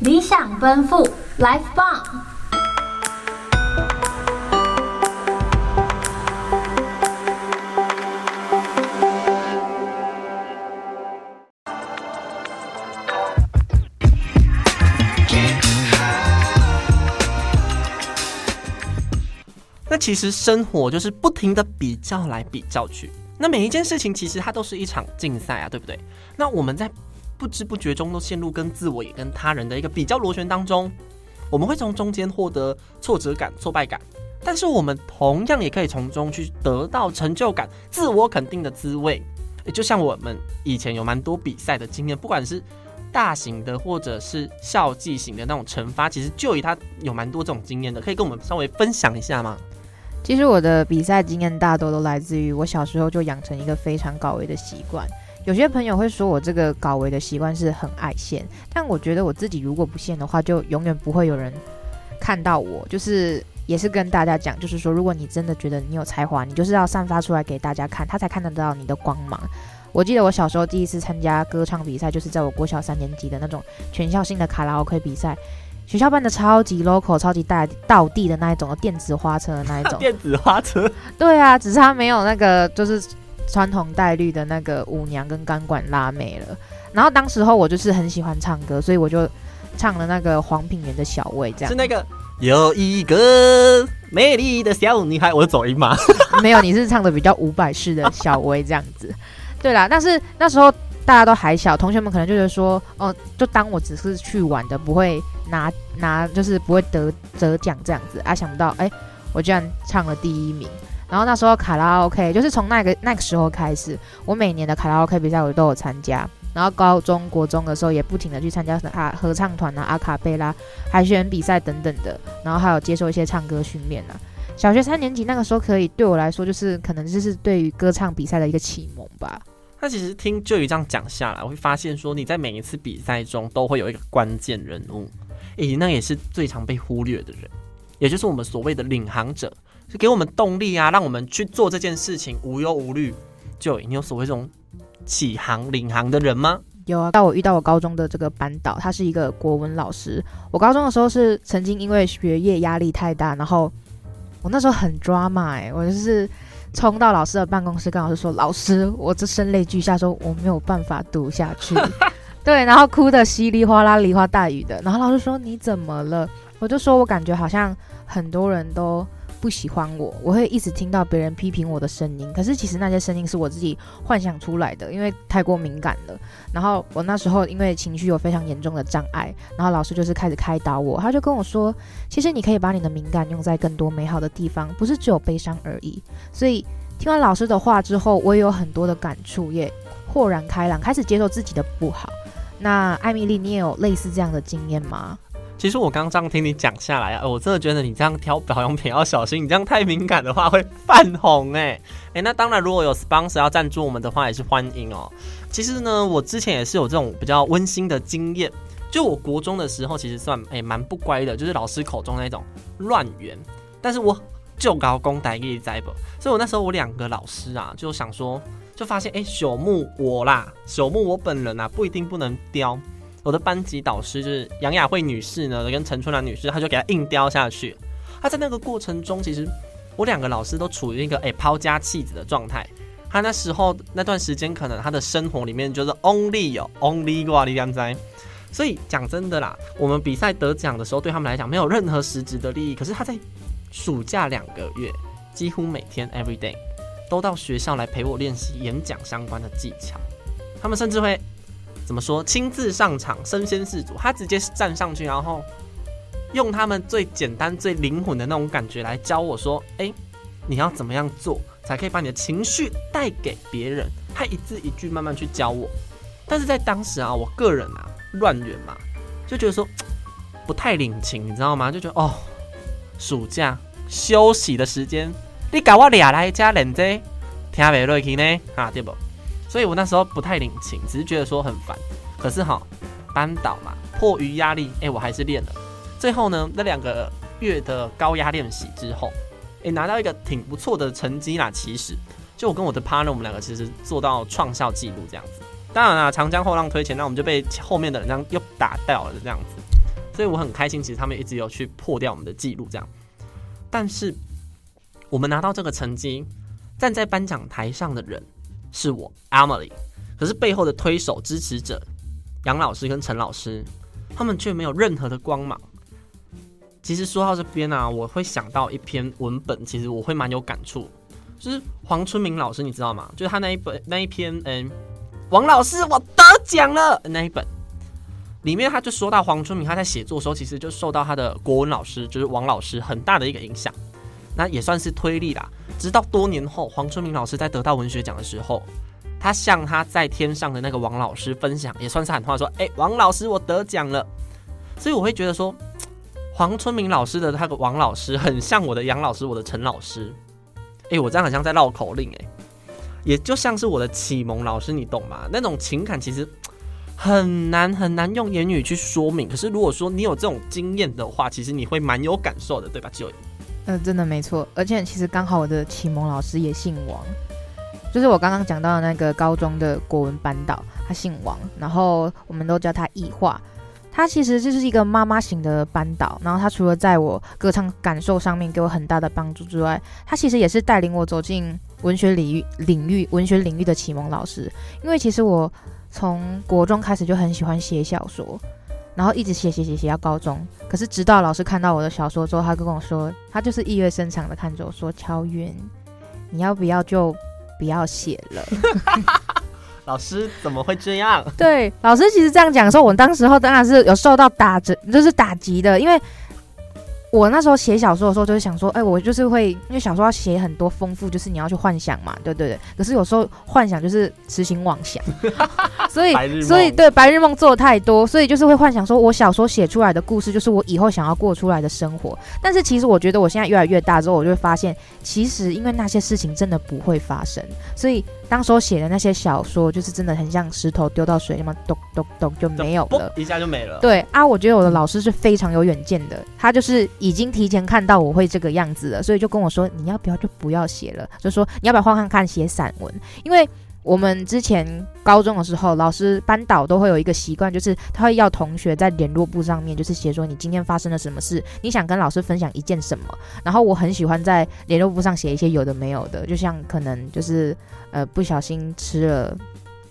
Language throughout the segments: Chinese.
理想奔赴，Life 棒。那其实生活就是不停的比较来比较去。那每一件事情其实它都是一场竞赛啊，对不对？那我们在不知不觉中都陷入跟自我也跟他人的一个比较螺旋当中，我们会从中间获得挫折感、挫败感，但是我们同样也可以从中去得到成就感、自我肯定的滋味。就像我们以前有蛮多比赛的经验，不管是大型的或者是校际型的那种惩罚，其实就以他有蛮多这种经验的，可以跟我们稍微分享一下吗？其实我的比赛经验大多都来自于我小时候就养成一个非常搞维的习惯。有些朋友会说我这个搞维的习惯是很爱现，但我觉得我自己如果不现的话，就永远不会有人看到我。就是也是跟大家讲，就是说，如果你真的觉得你有才华，你就是要散发出来给大家看，他才看得到你的光芒。我记得我小时候第一次参加歌唱比赛，就是在我国小三年级的那种全校性的卡拉 OK 比赛。学校办的超级 local、超级大道地的那一种，电子花车的那一种。电子花车。对啊，只是它没有那个就是穿红戴绿的那个舞娘跟钢管辣妹了。然后当时候我就是很喜欢唱歌，所以我就唱了那个黄品源的小薇，这样。是那个有一个美丽的小女孩，我的走音吗？没有，你是唱的比较伍佰式的小薇这样子。对啦，但是那时候大家都还小，同学们可能就觉得说，哦，就当我只是去玩的，不会。拿拿就是不会得得奖这样子啊，想不到哎、欸，我居然唱了第一名。然后那时候卡拉 OK 就是从那个那个时候开始，我每年的卡拉 OK 比赛我都有参加。然后高中国中的时候也不停的去参加啊合唱团啊、阿卡贝拉、海选比赛等等的。然后还有接受一些唱歌训练啊。小学三年级那个时候可以对我来说就是可能就是对于歌唱比赛的一个启蒙吧。那其实听 Joy 这样讲下来，我会发现说你在每一次比赛中都会有一个关键人物。诶，那也是最常被忽略的人，也就是我们所谓的领航者，给我们动力啊，让我们去做这件事情无忧无虑。就你有所谓这种起航领航的人吗？有啊，到我遇到我高中的这个班导，他是一个国文老师。我高中的时候是曾经因为学业压力太大，然后我那时候很 drama 哎、欸，我就是冲到老师的办公室跟老师说：“老师，我这声泪俱下，说我没有办法读下去。”对，然后哭得稀里哗啦、梨花带雨的。然后老师说：“你怎么了？”我就说：“我感觉好像很多人都不喜欢我，我会一直听到别人批评我的声音。可是其实那些声音是我自己幻想出来的，因为太过敏感了。然后我那时候因为情绪有非常严重的障碍，然后老师就是开始开导我，他就跟我说：‘其实你可以把你的敏感用在更多美好的地方，不是只有悲伤而已。’所以听完老师的话之后，我也有很多的感触，也豁然开朗，开始接受自己的不好。”那艾米丽，你也有类似这样的经验吗？其实我刚这样听你讲下来啊，我真的觉得你这样挑保养品要小心，你这样太敏感的话会泛红哎、欸、哎、那当然，如果有 sponsor 要赞助我们的话，也是欢迎哦。其实呢，我之前也是有这种比较温馨的经验，就我国中的时候，其实算哎蛮、不乖的，就是老师口中那种乱源。但是我就高功带给在不，所以我那时候我两个老师啊，就想说。就发现，哎、朽木我啦，朽木我本人啊，不一定不能雕。我的班级导师就是杨雅慧女士呢，跟陈春兰女士，她就给她硬雕下去。她在那个过程中，其实我两个老师都处于一个哎抛家弃子的状态。她那时候那段时间，可能她的生活里面就是 only 有 only 挂力量在。所以讲真的啦，我们比赛得奖的时候，对他们来讲没有任何实质的利益。可是她在暑假两个月，几乎每天 every day。都到学校来陪我练习演讲相关的技巧，他们甚至会怎么说？亲自上场，身先士卒，他直接站上去，然后用他们最简单、最灵魂的那种感觉来教我说：“哎，你要怎么样做才可以把你的情绪带给别人？”他一字一句慢慢去教我。但是在当时啊，我个人啊乱源嘛，就觉得说 不太领情，你知道吗？就觉得哦，暑假休息的时间。你搞我俩来加练这，听不落去呢？啊，对不？所以我那时候不太领情，只是觉得说很烦。可是哈，班导嘛，迫于压力，哎、我还是练了。最后呢，那两个月的高压练习之后，哎、拿到一个挺不错的成绩啦。其实，就我跟我的 partner，我们两个其实做到创校纪录这样子。当然啦，长江后浪推前浪，我们就被后面的人这样又打掉了这样子。所以我很开心。其实他们一直有去破掉我们的记录，这样。但是我们拿到这个成绩，站在颁奖台上的人是我 Emily，可是背后的推手支持者杨老师跟陈老师，他们却没有任何的光芒。其实说到这边啊，我会想到一篇文本，其实我会蛮有感触，就是黄春明老师，你知道吗？就是他那一本那一篇，嗯，王老师我得奖了那一本，里面他就说到黄春明他在写作的时候，其实就受到他的国文老师，就是王老师很大的一个影响，那也算是推力啦。直到多年后，黄春明老师在得到文学奖的时候，他向他在天上的那个王老师分享，也算是喊话说：“哎，王老师我得奖了。”所以我会觉得说。黄春明老师的那个王老师很像我的杨老师，我的陈老师。哎、我这样好像在绕口令哎、也就像是我的启蒙老师，你懂吗？那种情感其实很难很难用言语去说明。可是如果说你有这种经验的话，其实你会蛮有感受的，对吧？就嗯、呃，真的没错。而且其实刚好我的启蒙老师也姓王，就是我刚刚讲到的那个高中的国文班导，他姓王，然后我们都叫他易化。他其实就是一个妈妈型的班导，然后他除了在我歌唱感受上面给我很大的帮助之外，他其实也是带领我走进文学领域领域文学领域的启蒙老师。因为其实我从国中开始就很喜欢写小说，然后一直写写写写到高中。可是直到老师看到我的小说之后，他跟我说，他就是意味深长的看着我说：“乔云，你要不要就不要写了？”老师怎么会这样？对，老师其实这样讲的时候，我当时候当然是有受到打折，就是打击的，因为。我那时候写小说的时候，就是想说，哎、欸，我就是会，因为小说要写很多丰富，就是你要去幻想嘛，对对对。可是有时候幻想就是痴心妄想，所以所以对白日梦做的太多，所以就是会幻想说，我小说写出来的故事就是我以后想要过出来的生活。但是其实我觉得我现在越来越大之后，我就会发现，其实因为那些事情真的不会发生，所以当时候写的那些小说，就是真的很像石头丢到水那么咚咚咚就没有了，一下就没了。对啊，我觉得我的老师是非常有远见的，他就是。已经提前看到我会这个样子了，所以就跟我说：“你要不要就不要写了？就说你要不要换换看写散文？因为我们之前高中的时候，老师班导都会有一个习惯，就是他会要同学在联络簿上面就是写说你今天发生了什么事，你想跟老师分享一件什么。然后我很喜欢在联络簿上写一些有的没有的，就像可能就是呃不小心吃了。”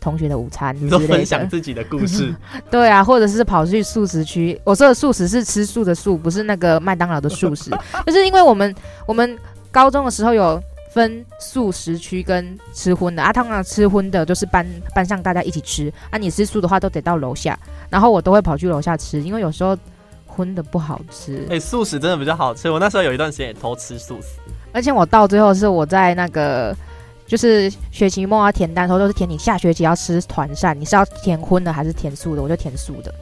同学的午餐，你都分享自己的故事，对啊，或者是跑去素食区。我说的素食是吃素的素，不是那个麦当劳的素食。就是因为我们我们高中的时候有分素食区跟吃荤的啊，通常吃荤的就是班班上大家一起吃啊，你吃素的话都得到楼下，然后我都会跑去楼下吃，因为有时候荤的不好吃。哎、欸，素食真的比较好吃，我那时候有一段时间也偷吃素食，而且我到最后是我在那个。就是学期末要填单的时候，都是填你下学期要吃团膳，你是要填荤的还是填素的？我就填素的，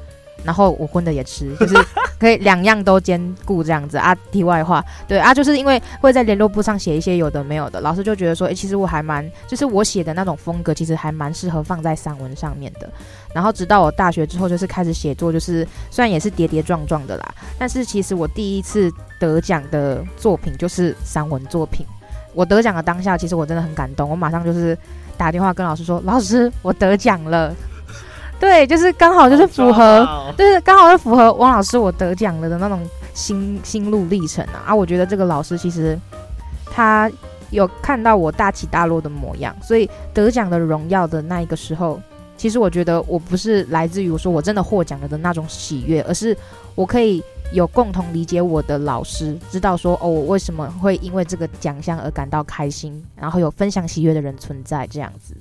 然后我荤的也吃，就是 可以两样都兼顾这样子啊。题外话，对啊，就是因为会在联络簿上写一些有的没有的，老师就觉得说，诶、其实我还蛮，就是我写的那种风格，其实还蛮适合放在散文上面的。然后直到我大学之后，就是开始写作，就是虽然也是跌跌撞撞的啦，但是其实我第一次得奖的作品就是散文作品。我得奖的当下，其实我真的很感动。我马上就是打电话跟老师说：“老师，我得奖了。”对，就是刚好就是符合，就是刚好是符合汪老师我得奖了的那种心心路历程啊！啊，我觉得这个老师其实他有看到我大起大落的模样，所以得奖的荣耀的那一个时候，其实我觉得我不是来自于我说我真的获奖了的那种喜悦，而是我可以。有共同理解我的老师，知道说哦，我为什么会因为这个奖项而感到开心，然后有分享喜悦的人存在这样子。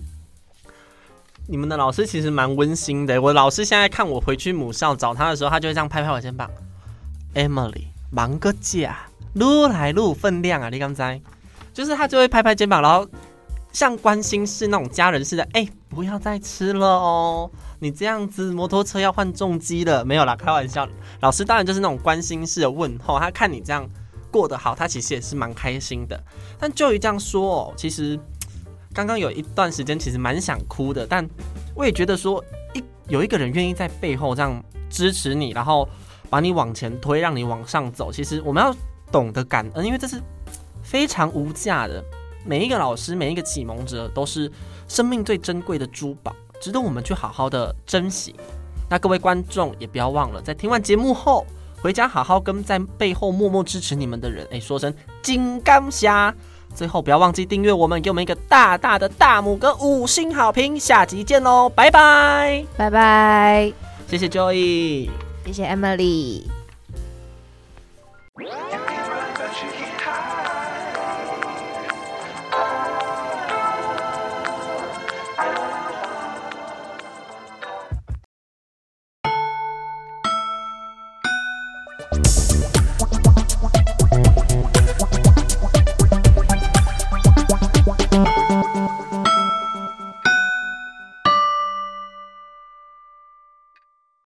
你们的老师其实蛮温馨的。我老师现在看我回去母校找他的时候，他就会这样拍拍我肩膀：“Emily，忙个假，撸来撸分量啊，你刚才就是他就会拍拍肩膀，然后像关心是那种家人似的，哎、不要再吃了哦。”你这样子，摩托车要换重机了，没有啦，开玩笑。老师当然就是那种关心式的问候，他看你这样过得好，他其实也是蛮开心的。但就于这样说哦，其实刚刚有一段时间其实蛮想哭的，但我也觉得说，一有一个人愿意在背后这样支持你，然后把你往前推，让你往上走。其实我们要懂得感恩，因为这是非常无价的。每一个老师，每一个启蒙者，都是生命最珍贵的珠宝。值得我们去好好的珍惜。那各位观众也不要忘了，在听完节目后，回家好好跟在背后默默支持你们的人，哎，说声 金刚侠。最后不要忘记订阅我们，给我们一个大大的大拇哥，五星好评。下集见喽，拜拜，拜拜，谢谢 Joey，谢谢 Emily。